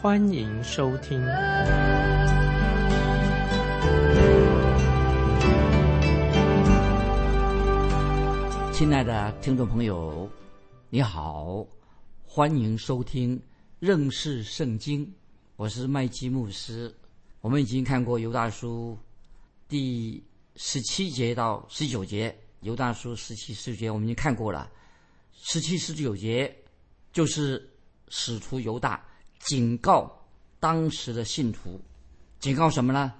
欢迎收听。亲爱的听众朋友，你好，欢迎收听认识圣经，我是麦基牧师。我们已经看过犹大书第。十七节到十九节，犹大书十七、十九节我们已经看过了。十七、十九节就是使徒犹大警告当时的信徒，警告什么呢？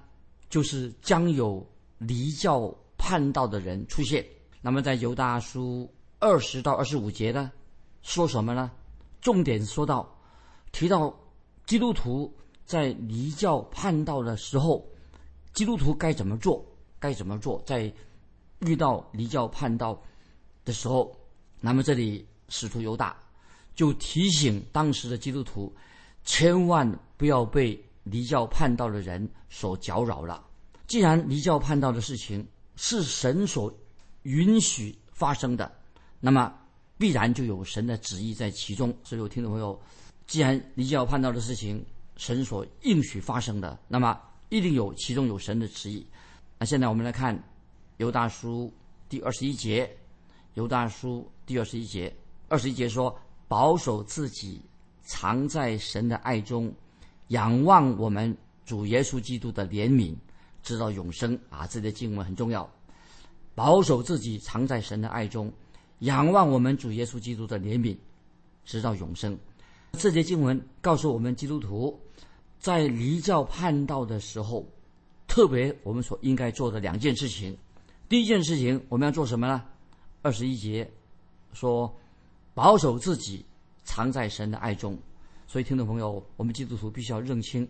就是将有离教叛道的人出现。那么在犹大书二十到二十五节呢，说什么呢？重点说到提到基督徒在离教叛道的时候，基督徒该怎么做？该怎么做？在遇到离教叛道的时候，那么这里使徒犹大就提醒当时的基督徒，千万不要被离教叛道的人所搅扰了。既然离教叛道的事情是神所允许发生的，那么必然就有神的旨意在其中。所以，听众朋友，既然离教叛道的事情神所应许发生的，那么一定有其中有神的旨意。那现在我们来看《犹大书》第二十一节，《犹大书》第二十一节，二十一节说：“保守自己，藏在神的爱中，仰望我们主耶稣基督的怜悯，直到永生。”啊，这些经文很重要。保守自己，藏在神的爱中，仰望我们主耶稣基督的怜悯，直到永生。这些经文告诉我们，基督徒在离教叛道的时候。特别我们所应该做的两件事情，第一件事情我们要做什么呢？二十一节说，保守自己，藏在神的爱中。所以，听众朋友，我们基督徒必须要认清，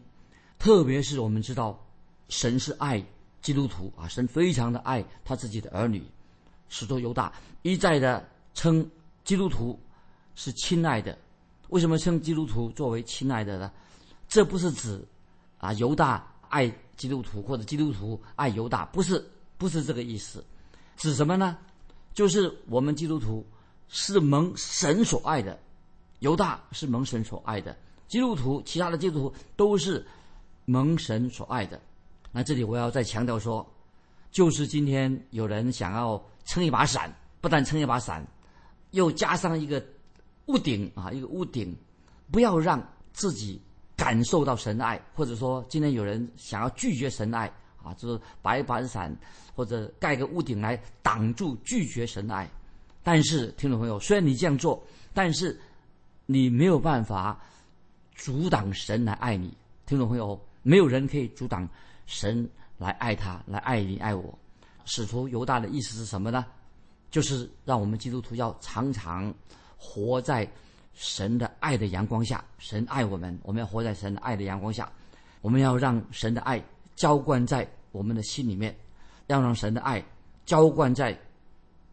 特别是我们知道神是爱基督徒啊，神非常的爱他自己的儿女。使徒犹大一再的称基督徒是亲爱的，为什么称基督徒作为亲爱的呢？这不是指啊犹大爱。基督徒或者基督徒爱犹大，不是不是这个意思，指什么呢？就是我们基督徒是蒙神所爱的，犹大是蒙神所爱的，基督徒其他的基督徒都是蒙神所爱的。那这里我要再强调说，就是今天有人想要撑一把伞，不但撑一把伞，又加上一个屋顶啊，一个屋顶，不要让自己。感受到神爱，或者说今天有人想要拒绝神爱啊，就是把一把伞或者盖个屋顶来挡住拒绝神的爱。但是听众朋友，虽然你这样做，但是你没有办法阻挡神来爱你。听众朋友，没有人可以阻挡神来爱他，来爱你爱我。使徒犹大的意思是什么呢？就是让我们基督徒要常常活在。神的爱的阳光下，神爱我们，我们要活在神的爱的阳光下。我们要让神的爱浇灌在我们的心里面，要让神的爱浇灌在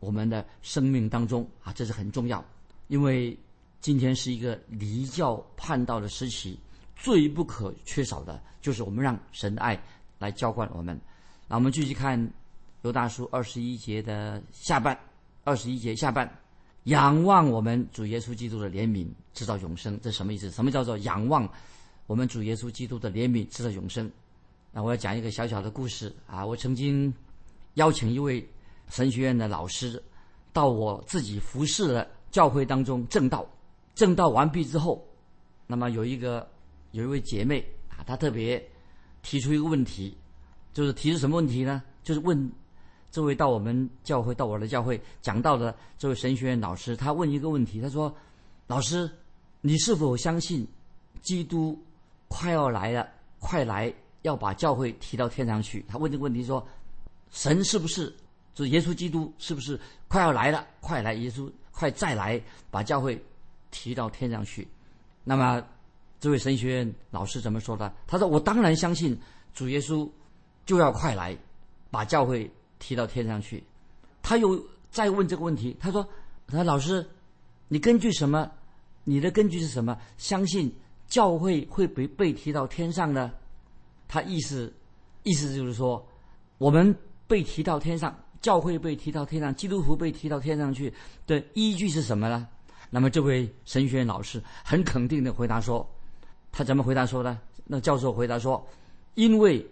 我们的生命当中啊，这是很重要。因为今天是一个离教叛道的时期，最不可缺少的就是我们让神的爱来浇灌我们。那我们继续看《犹大书》二十一节的下半，二十一节下半。仰望我们主耶稣基督的怜悯，制造永生，这什么意思？什么叫做仰望我们主耶稣基督的怜悯，制造永生？那我要讲一个小小的故事啊！我曾经邀请一位神学院的老师到我自己服侍的教会当中正道。正道完毕之后，那么有一个有一位姐妹啊，她特别提出一个问题，就是提出什么问题呢？就是问。这位到我们教会、到我的教会讲到的这位神学院老师，他问一个问题，他说：“老师，你是否相信基督快要来了，快来要把教会提到天上去？”他问这个问题说：“神是不是，就耶稣基督是不是快要来了，快来，耶稣快再来把教会提到天上去？”那么，这位神学院老师怎么说的？他说：“我当然相信主耶稣就要快来，把教会提到天上去。”他又再问这个问题，他说：“他说老师，你根据什么？你的根据是什么？相信教会会被被提到天上呢？”他意思意思就是说，我们被提到天上，教会被提到天上，基督徒被提到天上去的依据是什么呢？那么这位神学院老师很肯定的回答说。他怎么回答说呢？那教授回答说：“因为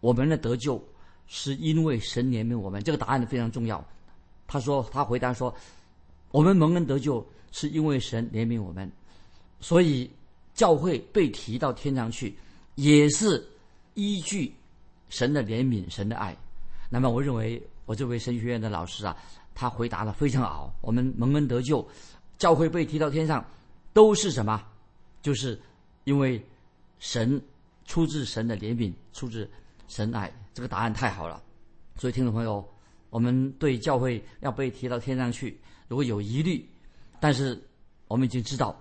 我们的得救是因为神怜悯我们。”这个答案非常重要。他说：“他回答说，我们蒙恩得救是因为神怜悯我们，所以教会被提到天上去，也是依据神的怜悯、神的爱。”那么，我认为我这位神学院的老师啊，他回答的非常好。我们蒙恩得救，教会被提到天上，都是什么？就是。因为神出自神的怜悯，出自神爱，这个答案太好了。所以听众朋友，我们对教会要被提到天上去，如果有疑虑，但是我们已经知道，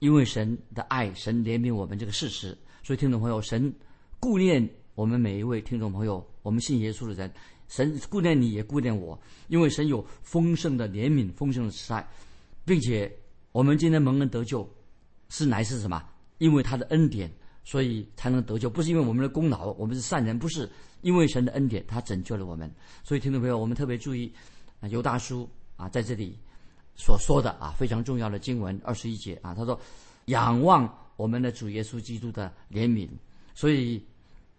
因为神的爱，神怜悯我们这个事实。所以听众朋友，神顾念我们每一位听众朋友，我们信耶稣的人，神顾念你也顾念我，因为神有丰盛的怜悯，丰盛的慈爱，并且我们今天蒙恩得救，是乃是什么？因为他的恩典，所以才能得救，不是因为我们的功劳，我们是善人，不是因为神的恩典，他拯救了我们。所以听众朋友，我们特别注意啊，犹大叔啊在这里所说的啊非常重要的经文二十一节啊，他说仰望我们的主耶稣基督的怜悯。所以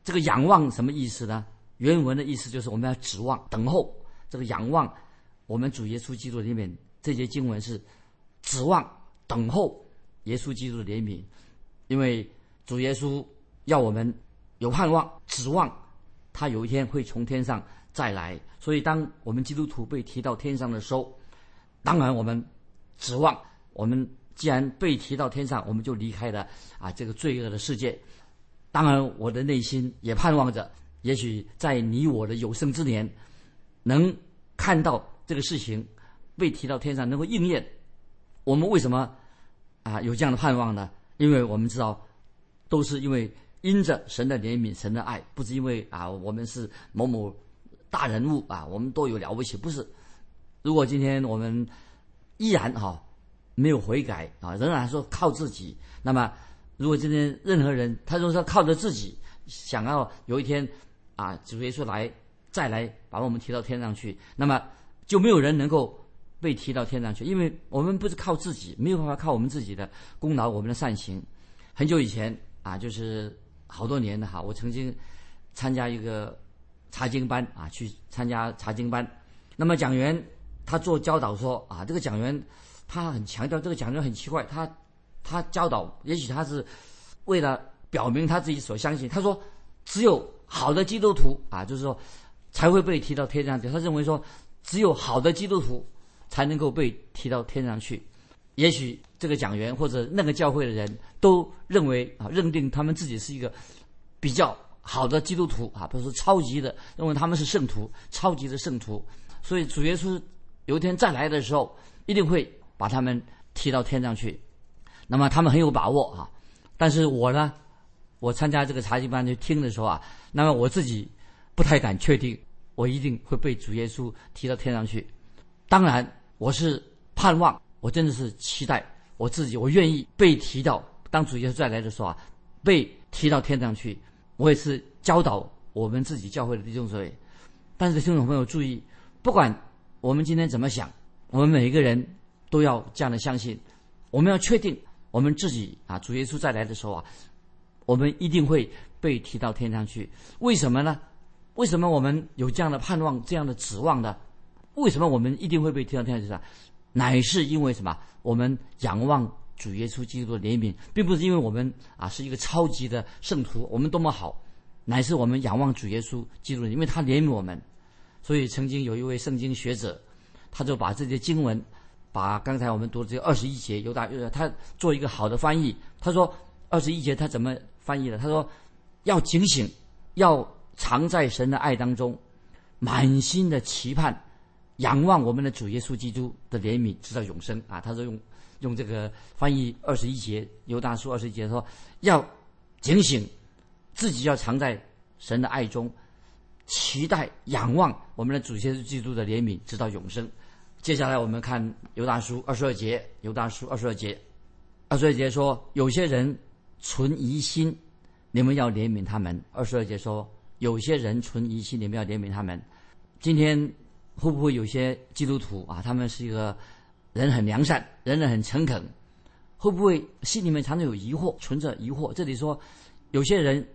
这个仰望什么意思呢？原文的意思就是我们要指望、等候。这个仰望我们主耶稣基督里面这节经文是指望、等候耶稣基督的怜悯。因为主耶稣要我们有盼望、指望，他有一天会从天上再来。所以，当我们基督徒被提到天上的时候，当然我们指望，我们既然被提到天上，我们就离开了啊这个罪恶的世界。当然，我的内心也盼望着，也许在你我的有生之年，能看到这个事情被提到天上能够应验。我们为什么啊有这样的盼望呢？因为我们知道，都是因为因着神的怜悯、神的爱，不是因为啊我们是某某大人物啊，我们都有了不起，不是。如果今天我们依然哈没有悔改啊，仍然说靠自己，那么如果今天任何人他说靠着自己，想要有一天啊主耶稣来再来把我们提到天上去，那么就没有人能够。被提到天上去，因为我们不是靠自己，没有办法靠我们自己的功劳、我们的善行。很久以前啊，就是好多年的哈，我曾经参加一个查经班啊，去参加查经班。那么讲员他做教导说啊，这个讲员他很强调，这个讲员很奇怪，他他教导，也许他是为了表明他自己所相信。他说，只有好的基督徒啊，就是说才会被提到天上去。他认为说，只有好的基督徒。才能够被提到天上去。也许这个讲员或者那个教会的人都认为啊，认定他们自己是一个比较好的基督徒啊，不是超级的，认为他们是圣徒，超级的圣徒。所以主耶稣有一天再来的时候，一定会把他们提到天上去。那么他们很有把握啊。但是我呢，我参加这个查经班去听的时候啊，那么我自己不太敢确定，我一定会被主耶稣提到天上去。当然，我是盼望，我真的是期待我自己，我愿意被提到当主耶稣再来的时候啊，被提到天上去。我也是教导我们自己教会的弟兄姊妹。但是听众朋友注意，不管我们今天怎么想，我们每一个人都要这样的相信，我们要确定我们自己啊，主耶稣再来的时候啊，我们一定会被提到天上去。为什么呢？为什么我们有这样的盼望、这样的指望呢？为什么我们一定会被提到天上？乃是因为什么？我们仰望主耶稣基督的怜悯，并不是因为我们啊是一个超级的圣徒，我们多么好，乃是我们仰望主耶稣基督，因为他怜悯我们。所以曾经有一位圣经学者，他就把这些经文，把刚才我们读的这二十一节，犹大他做一个好的翻译。他说二十一节他怎么翻译的？他说要警醒，要藏在神的爱当中，满心的期盼。仰望我们的主耶稣基督的怜悯，直到永生啊！他说用用这个翻译二十一节，犹大书二十一节说要警醒，自己要藏在神的爱中，期待仰望我们的主耶稣基督的怜悯，直到永生。接下来我们看犹大书二十二节，犹大书二十二节，二十二节说有些人存疑心，你们要怜悯他们。二十二节说有些人存疑心，你们要怜悯他们。今天会不会有些基督徒啊？他们是一个人很良善，人人很诚恳，会不会心里面常常有疑惑，存着疑惑？这里说有些人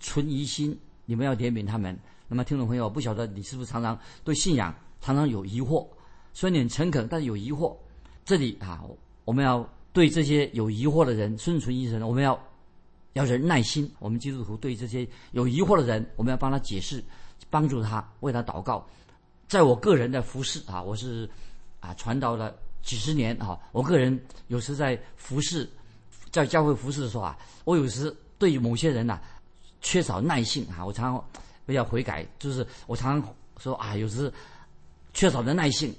存疑心，你们要怜悯他们。那么听众朋友，不晓得你是不是常常对信仰常常有疑惑？虽然你很诚恳，但是有疑惑。这里啊，我们要对这些有疑惑的人，顺存疑神，我们要要人耐心。我们基督徒对这些有疑惑的人，我们要帮他解释。帮助他，为他祷告。在我个人的服侍啊，我是啊传道了几十年啊。我个人有时在服侍，在教会服侍的时候啊，我有时对某些人呐缺少耐性啊。我常常要悔改，就是我常常说啊，有时缺少的耐性。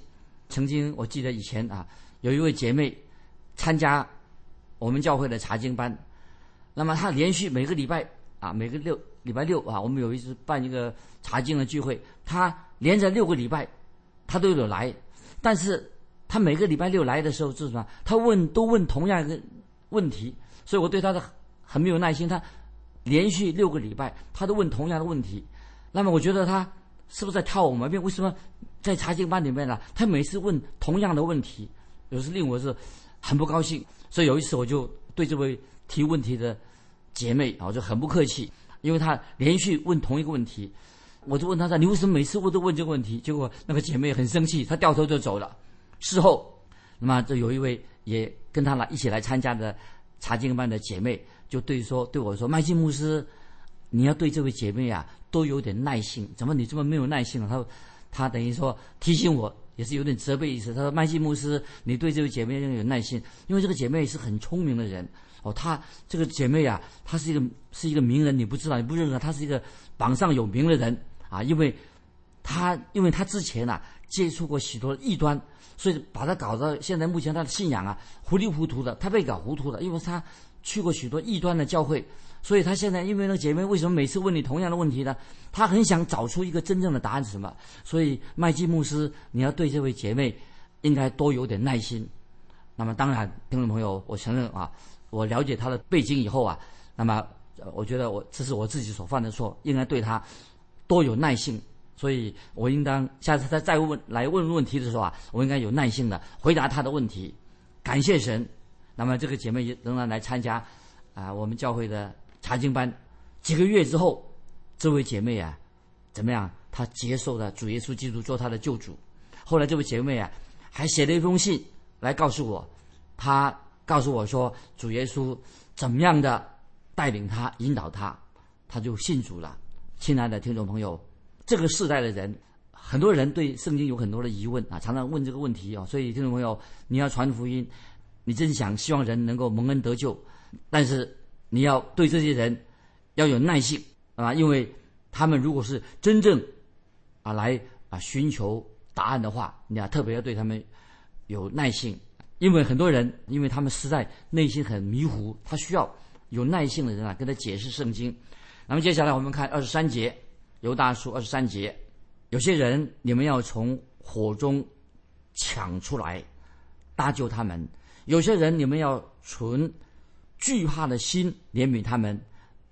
曾经我记得以前啊，有一位姐妹参加我们教会的查经班，那么她连续每个礼拜啊，每个六。礼拜六啊，我们有一次办一个查经的聚会，他连着六个礼拜，他都有来，但是他每个礼拜六来的时候是什么？他问都问同样一个问题，所以我对他的很没有耐心。他连续六个礼拜，他都问同样的问题，那么我觉得他是不是在挑我毛病？为什么在查经班里面呢？他每次问同样的问题，有时令我是很不高兴。所以有一次我就对这位提问题的姐妹啊，就很不客气。因为他连续问同一个问题，我就问他说：“你为什么每次我都问这个问题？”结果那个姐妹很生气，她掉头就走了。事后，那么这有一位也跟他来一起来参加的查经班的姐妹，就对说对我说：“麦基牧师，你要对这位姐妹啊都有点耐心。怎么你这么没有耐心了？”她她等于说提醒我，也是有点责备意思。他说：“麦基牧师，你对这位姐妹要有耐心，因为这个姐妹是很聪明的人。”哦，她这个姐妹啊，她是一个是一个名人，你不知道，你不认识她，她是一个榜上有名的人啊，因为，她因为她之前呐接触过许多异端，所以把她搞到现在目前她的信仰啊糊里糊涂的，她被搞糊涂了，因为她去过许多异端的教会，所以她现在因为那个姐妹为什么每次问你同样的问题呢？她很想找出一个真正的答案是什么，所以麦基牧师，你要对这位姐妹应该多有点耐心。那么当然，听众朋友，我承认啊。我了解他的背景以后啊，那么我觉得我这是我自己所犯的错，应该对他多有耐性，所以我应当下次他再问来问问题的时候啊，我应该有耐性的回答他的问题。感谢神，那么这个姐妹仍然来参加啊我们教会的查经班。几个月之后，这位姐妹啊怎么样？她接受了主耶稣基督做她的救主。后来这位姐妹啊还写了一封信来告诉我，她。告诉我说，主耶稣怎么样的带领他、引导他，他就信主了。亲爱的听众朋友，这个世代的人，很多人对圣经有很多的疑问啊，常常问这个问题啊。所以听众朋友，你要传福音，你真想希望人能够蒙恩得救，但是你要对这些人要有耐性啊，因为他们如果是真正啊来啊寻求答案的话，你要特别要对他们有耐性。因为很多人，因为他们实在内心很迷糊，他需要有耐性的人啊，跟他解释圣经。那么接下来我们看二十三节，犹大书二十三节，有些人你们要从火中抢出来搭救他们；有些人你们要存惧怕的心怜悯他们，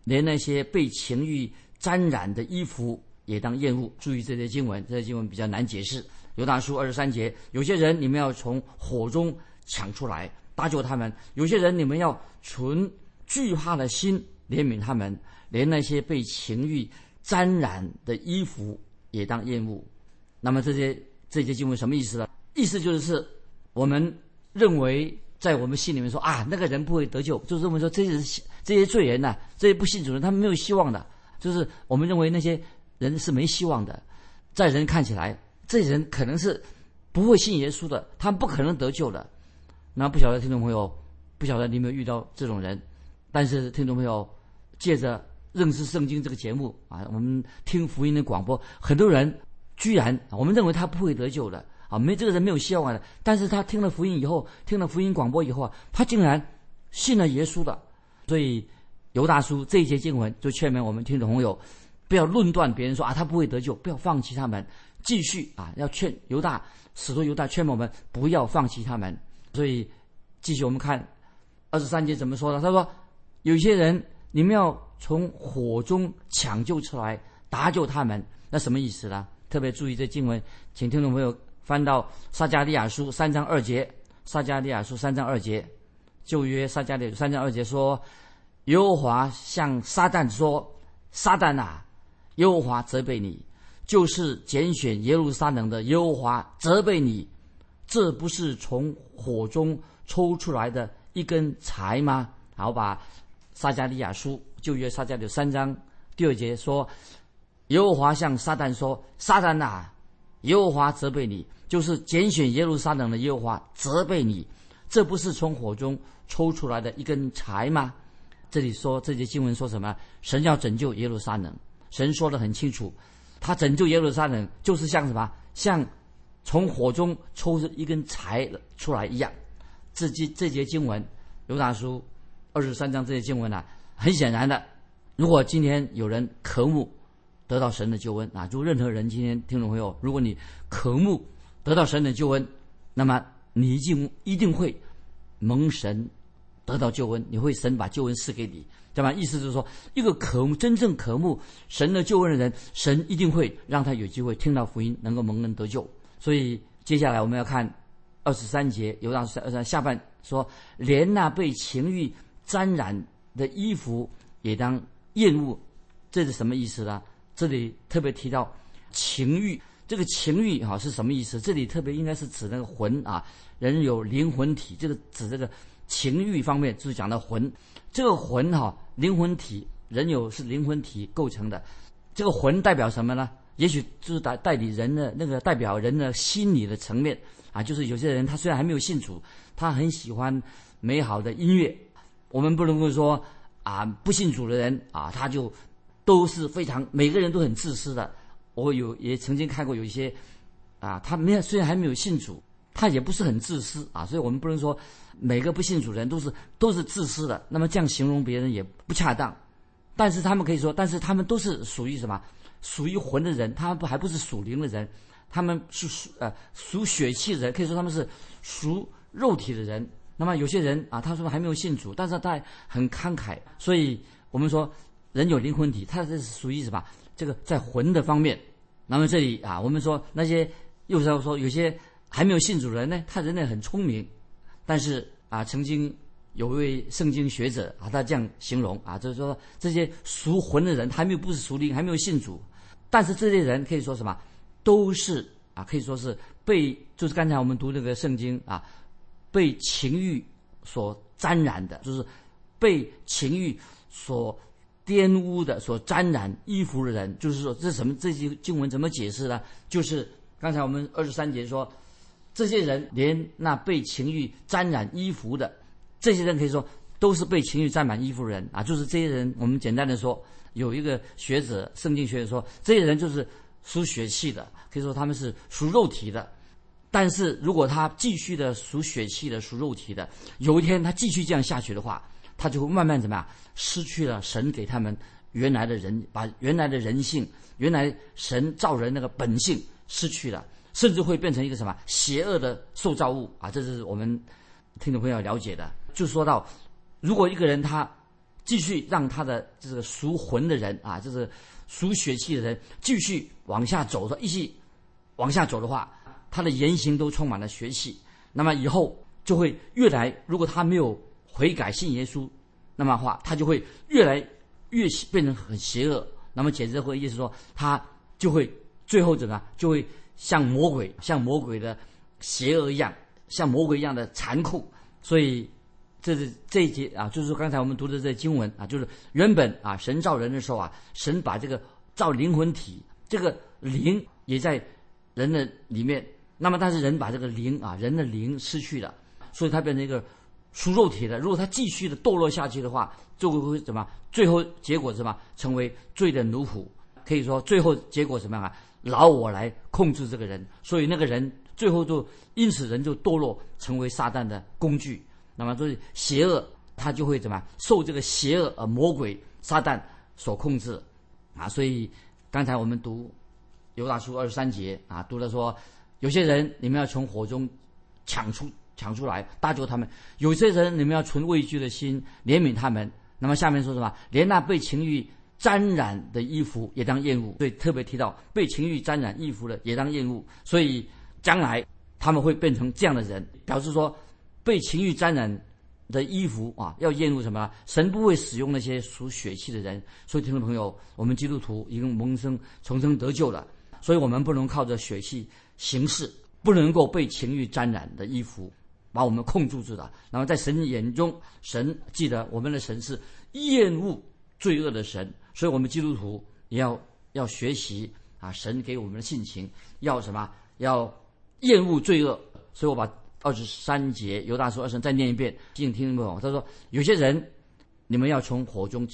连那些被情欲沾染的衣服也当厌恶。注意这些经文，这些经文比较难解释。犹大书二十三节，有些人你们要从火中。抢出来搭救他们，有些人你们要存惧怕的心怜悯他们，连那些被情欲沾染的衣服也当厌恶。那么这些这些经文什么意思呢？意思就是是我们认为在我们心里面说啊，那个人不会得救，就认为说这些人这些罪人呐，这些不信主人他们没有希望的，就是我们认为那些人是没希望的，在人看起来，这些人可能是不会信耶稣的，他们不可能得救的。那不晓得听众朋友，不晓得你有没有遇到这种人？但是听众朋友，借着认识圣经这个节目啊，我们听福音的广播，很多人居然我们认为他不会得救的啊，没这个人没有希望的。但是他听了福音以后，听了福音广播以后啊，他竟然信了耶稣的。所以犹大叔这一节经文就劝勉我们听众朋友，不要论断别人说啊他不会得救，不要放弃他们，继续啊要劝犹大使徒犹大劝我们不要放弃他们。所以继续我们看二十三节怎么说的？他说有些人你们要从火中抢救出来，搭救他们，那什么意思呢？特别注意这经文，请听众朋友翻到撒加利亚书三章二节。撒加利亚书三章二节，旧约撒加利亚三章二节说：“耶和华向撒旦说，撒旦啊，耶和华责备你，就是拣选耶路撒冷的耶和华责备你，这不是从火中抽出来的一根柴吗？”好，把撒加利亚书旧约撒加利亚三章第二节说。耶和华向撒旦说：“撒旦呐，耶和华责备你，就是拣选耶路撒冷的耶和华责备你，这不是从火中抽出来的一根柴吗？”这里说这节经文说什么？神要拯救耶路撒冷，神说的很清楚，他拯救耶路撒冷就是像什么？像从火中抽出一根柴出来一样。这节这节经文，犹大书二十三章这些经文呢，很显然的，如果今天有人渴慕。得到神的救恩啊！就任何人今天听众朋友，如果你渴慕得到神的救恩，那么你一定一定会蒙神得到救恩，你会神把救恩赐给你，对吧？意思就是说，一个渴慕真正渴慕神的救恩的人，神一定会让他有机会听到福音，能够蒙恩得救。所以接下来我们要看二十三节，犹大书二下半说，连那被情欲沾染的衣服也当厌恶，这是什么意思呢？这里特别提到情欲，这个情欲哈是什么意思？这里特别应该是指那个魂啊，人有灵魂体，这个指这个情欲方面就是讲的魂。这个魂哈，灵魂体，人有是灵魂体构成的。这个魂代表什么呢？也许就是代代理人的那个代表人的心理的层面啊，就是有些人他虽然还没有信主，他很喜欢美好的音乐。我们不能够说啊，不信主的人啊，他就。都是非常每个人都很自私的。我有也曾经看过有一些，啊，他没有虽然还没有信主，他也不是很自私啊。所以我们不能说每个不信主的人都是都是自私的。那么这样形容别人也不恰当。但是他们可以说，但是他们都是属于什么？属于魂的人，他们不还不是属灵的人？他们是属呃属血气的人，可以说他们是属肉体的人。那么有些人啊，他说还没有信主，但是他很慷慨。所以我们说。人有灵魂体，他这是属于什么？这个在魂的方面。那么这里啊，我们说那些又是要说有些还没有信主的人呢，他人呢很聪明，但是啊，曾经有一位圣经学者啊，他这样形容啊，就是说这些属魂的人还没有不是属灵，还没有信主，但是这些人可以说什么？都是啊，可以说是被就是刚才我们读那个圣经啊，被情欲所沾染的，就是被情欲所。玷污的、所沾染衣服的人，就是说，这什么？这些经文怎么解释呢？就是刚才我们二十三节说，这些人连那被情欲沾染衣服的，这些人可以说都是被情欲沾染衣服的人啊。就是这些人，我们简单的说，有一个学者，圣经学者说，这些人就是属血气的，可以说他们是属肉体的。但是如果他继续的属血气的、属肉体的，有一天他继续这样下去的话，他就会慢慢怎么样？失去了神给他们原来的人，把原来的人性、原来神造人那个本性失去了，甚至会变成一个什么邪恶的受造物啊！这是我们听众朋友了解的。就说到，如果一个人他继续让他的这个属魂的人啊，就是属血气的人继续往下走的，一起往下走的话，他的言行都充满了血气，那么以后就会越来，如果他没有。悔改信耶稣，那么话他就会越来越变成很邪恶。那么简直会意思说，他就会最后怎么样？就会像魔鬼，像魔鬼的邪恶一样，像魔鬼一样的残酷。所以这是这一节啊，就是刚才我们读的这经文啊，就是原本啊，神造人的时候啊，神把这个造灵魂体，这个灵也在人的里面。那么但是人把这个灵啊，人的灵失去了，所以他变成一个。属肉体的，如果他继续的堕落下去的话，就会会怎么？最后结果什么？成为罪的奴仆。可以说，最后结果什么样啊？老我来控制这个人，所以那个人最后就因此人就堕落，成为撒旦的工具。那么所以邪恶他就会怎么受这个邪恶呃魔鬼撒旦所控制啊？所以刚才我们读犹大书二十三节啊，读了说有些人你们要从火中抢出抢出来搭救他们；有些人你们要存畏惧的心怜悯他们。那么下面说什么？连那被情欲沾染的衣服也当厌恶。所以特别提到被情欲沾染衣服的也当厌恶。所以将来他们会变成这样的人，表示说被情欲沾染的衣服啊，要厌恶什么？神不会使用那些属血气的人。所以听众朋友，我们基督徒已经蒙生重生得救了，所以我们不能靠着血气行事，不能够被情欲沾染的衣服。把我们控制住了。然后在神眼中，神记得我们的神是厌恶罪恶的神，所以我们基督徒也要要学习啊，神给我们的性情要什么？要厌恶罪恶。所以我把二十三节犹大书二十再念一遍，提醒听众朋友。他说：有些人你们要从火中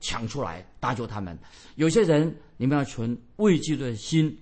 抢出来搭救他们；有些人你们要存畏惧的心、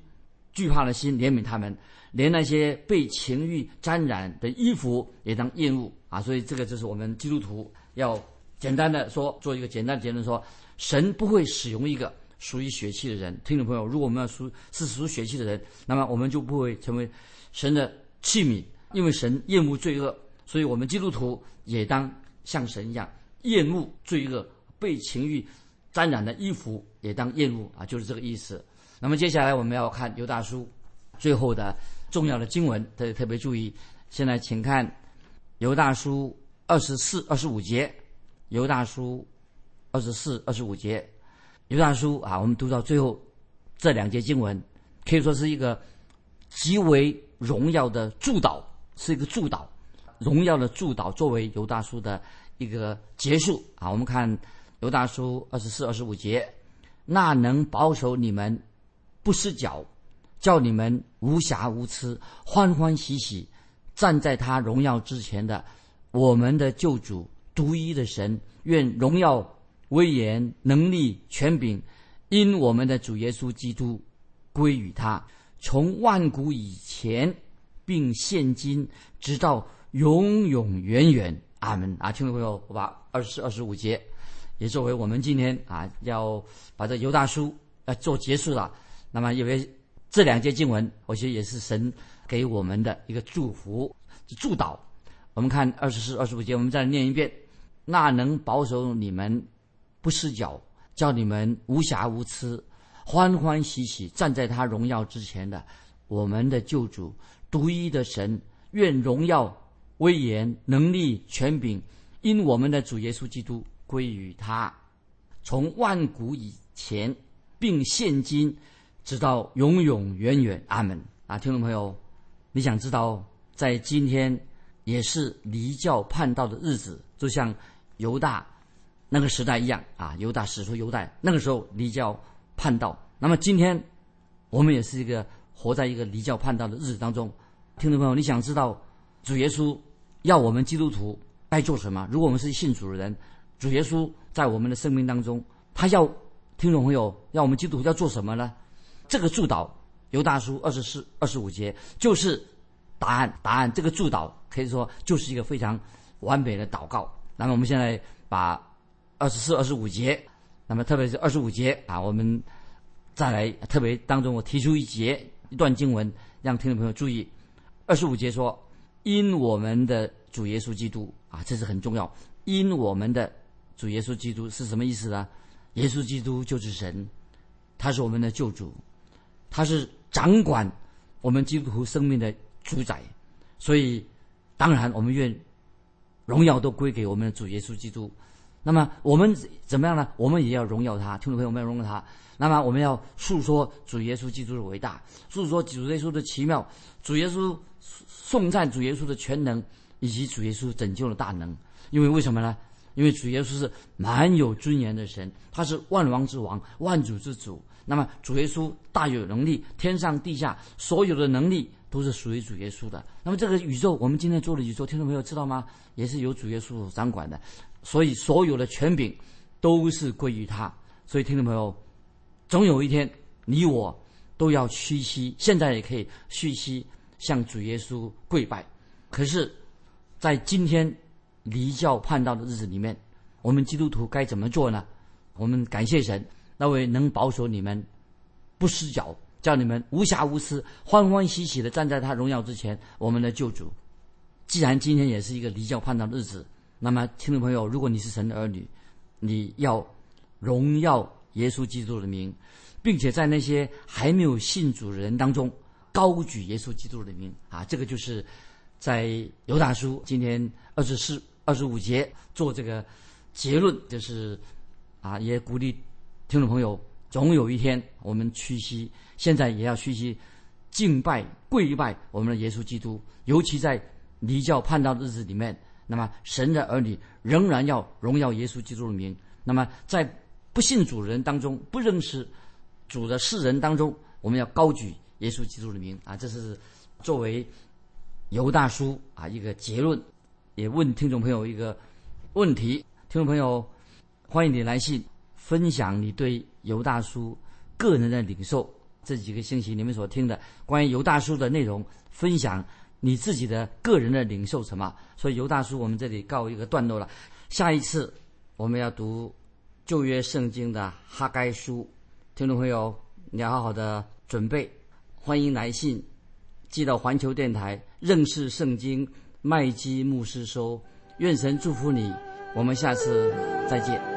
惧怕的心怜悯他们。连那些被情欲沾染的衣服也当厌恶啊！所以这个就是我们基督徒要简单的说，做一个简单的结论：说神不会使用一个属于血气的人。听众朋友，如果我们要属是属血气的人，那么我们就不会成为神的器皿，因为神厌恶罪恶，所以我们基督徒也当像神一样厌恶罪恶，被情欲沾染的衣服也当厌恶啊！就是这个意思。那么接下来我们要看尤大叔最后的。重要的经文，大家特别注意。现在请看《尤大叔》二十四、二十五节，《尤大叔》二十四、二十五节，《尤大叔》啊，我们读到最后这两节经文，可以说是一个极为荣耀的祝祷，是一个祝祷，荣耀的祝祷，作为《犹大书》的一个结束啊。我们看《犹大书》二十四、二十五节，那能保守你们不失脚。叫你们无瑕无疵，欢欢喜喜站在他荣耀之前的我们的救主独一的神，愿荣耀、威严、能力、权柄，因我们的主耶稣基督归于他，从万古以前，并现今直到永永远远。阿门。啊，听众朋友，我把二十四二十五节也作为我们今天啊要把这犹大书呃做结束了。那么因为。这两节经文，我觉得也是神给我们的一个祝福、祝祷。我们看二十四、二十五节，我们再念一遍：那能保守你们不失脚，叫你们无瑕无疵，欢欢喜喜站在他荣耀之前的我们的救主、独一的神，愿荣耀、威严、能力、权柄，因我们的主耶稣基督归于他，从万古以前，并现今。直到永永远远，阿门啊！听众朋友，你想知道在今天也是离教叛道的日子，就像犹大那个时代一样啊！犹大使出犹大那个时候离教叛道，那么今天我们也是一个活在一个离教叛道的日子当中。听众朋友，你想知道主耶稣要我们基督徒该做什么？如果我们是信主的人，主耶稣在我们的生命当中，他要听众朋友要我们基督徒要做什么呢？这个祝祷，犹大书二十四、二十五节就是答案。答案，这个祝祷可以说就是一个非常完美的祷告。那么我们现在把二十四、二十五节，那么特别是二十五节啊，我们再来特别当中，我提出一节一段经文，让听众朋友注意。二十五节说：“因我们的主耶稣基督啊，这是很重要。因我们的主耶稣基督是什么意思呢？耶稣基督就是神，他是我们的救主。”他是掌管我们基督徒生命的主宰，所以当然我们愿荣耀都归给我们的主耶稣基督。那么我们怎么样呢？我们也要荣耀他，听众朋友，们要荣耀他。那么我们要诉说主耶稣基督的伟大，诉说主耶稣的奇妙，主耶稣颂赞主耶稣的全能，以及主耶稣拯救的大能。因为为什么呢？因为主耶稣是蛮有尊严的神，他是万王之王，万主之主。那么主耶稣大有能力，天上地下所有的能力都是属于主耶稣的。那么这个宇宙，我们今天做的宇宙，听众朋友知道吗？也是由主耶稣掌管的。所以所有的权柄都是归于他。所以听众朋友，总有一天你我都要屈膝，现在也可以屈膝向主耶稣跪拜。可是，在今天离教叛道的日子里面，我们基督徒该怎么做呢？我们感谢神，那位能保守你们不失脚，叫你们无瑕无私、欢欢喜喜的站在他荣耀之前。我们的救主，既然今天也是一个离教叛道的日子，那么听众朋友，如果你是神的儿女，你要荣耀耶稣基督的名，并且在那些还没有信主的人当中高举耶稣基督的名啊！这个就是在犹大书今天二十四、二十五节做这个结论，就是啊，也鼓励听众朋友，总有一天我们屈膝，现在也要屈膝敬拜、跪拜我们的耶稣基督，尤其在离教叛道的日子里面。那么，神的儿女仍然要荣耀耶稣基督的名。那么，在不信主人当中、不认识主的世人当中，我们要高举耶稣基督的名啊！这是作为犹大叔啊一个结论。也问听众朋友一个问题：听众朋友，欢迎你来信分享你对犹大叔个人的领受。这几个星期你们所听的关于犹大叔的内容分享。你自己的个人的领受什么？所以犹大叔我们这里告一个段落了。下一次我们要读旧约圣经的哈该书，听众朋友你要好好的准备。欢迎来信寄到环球电台认识圣经麦基牧师收。愿神祝福你，我们下次再见。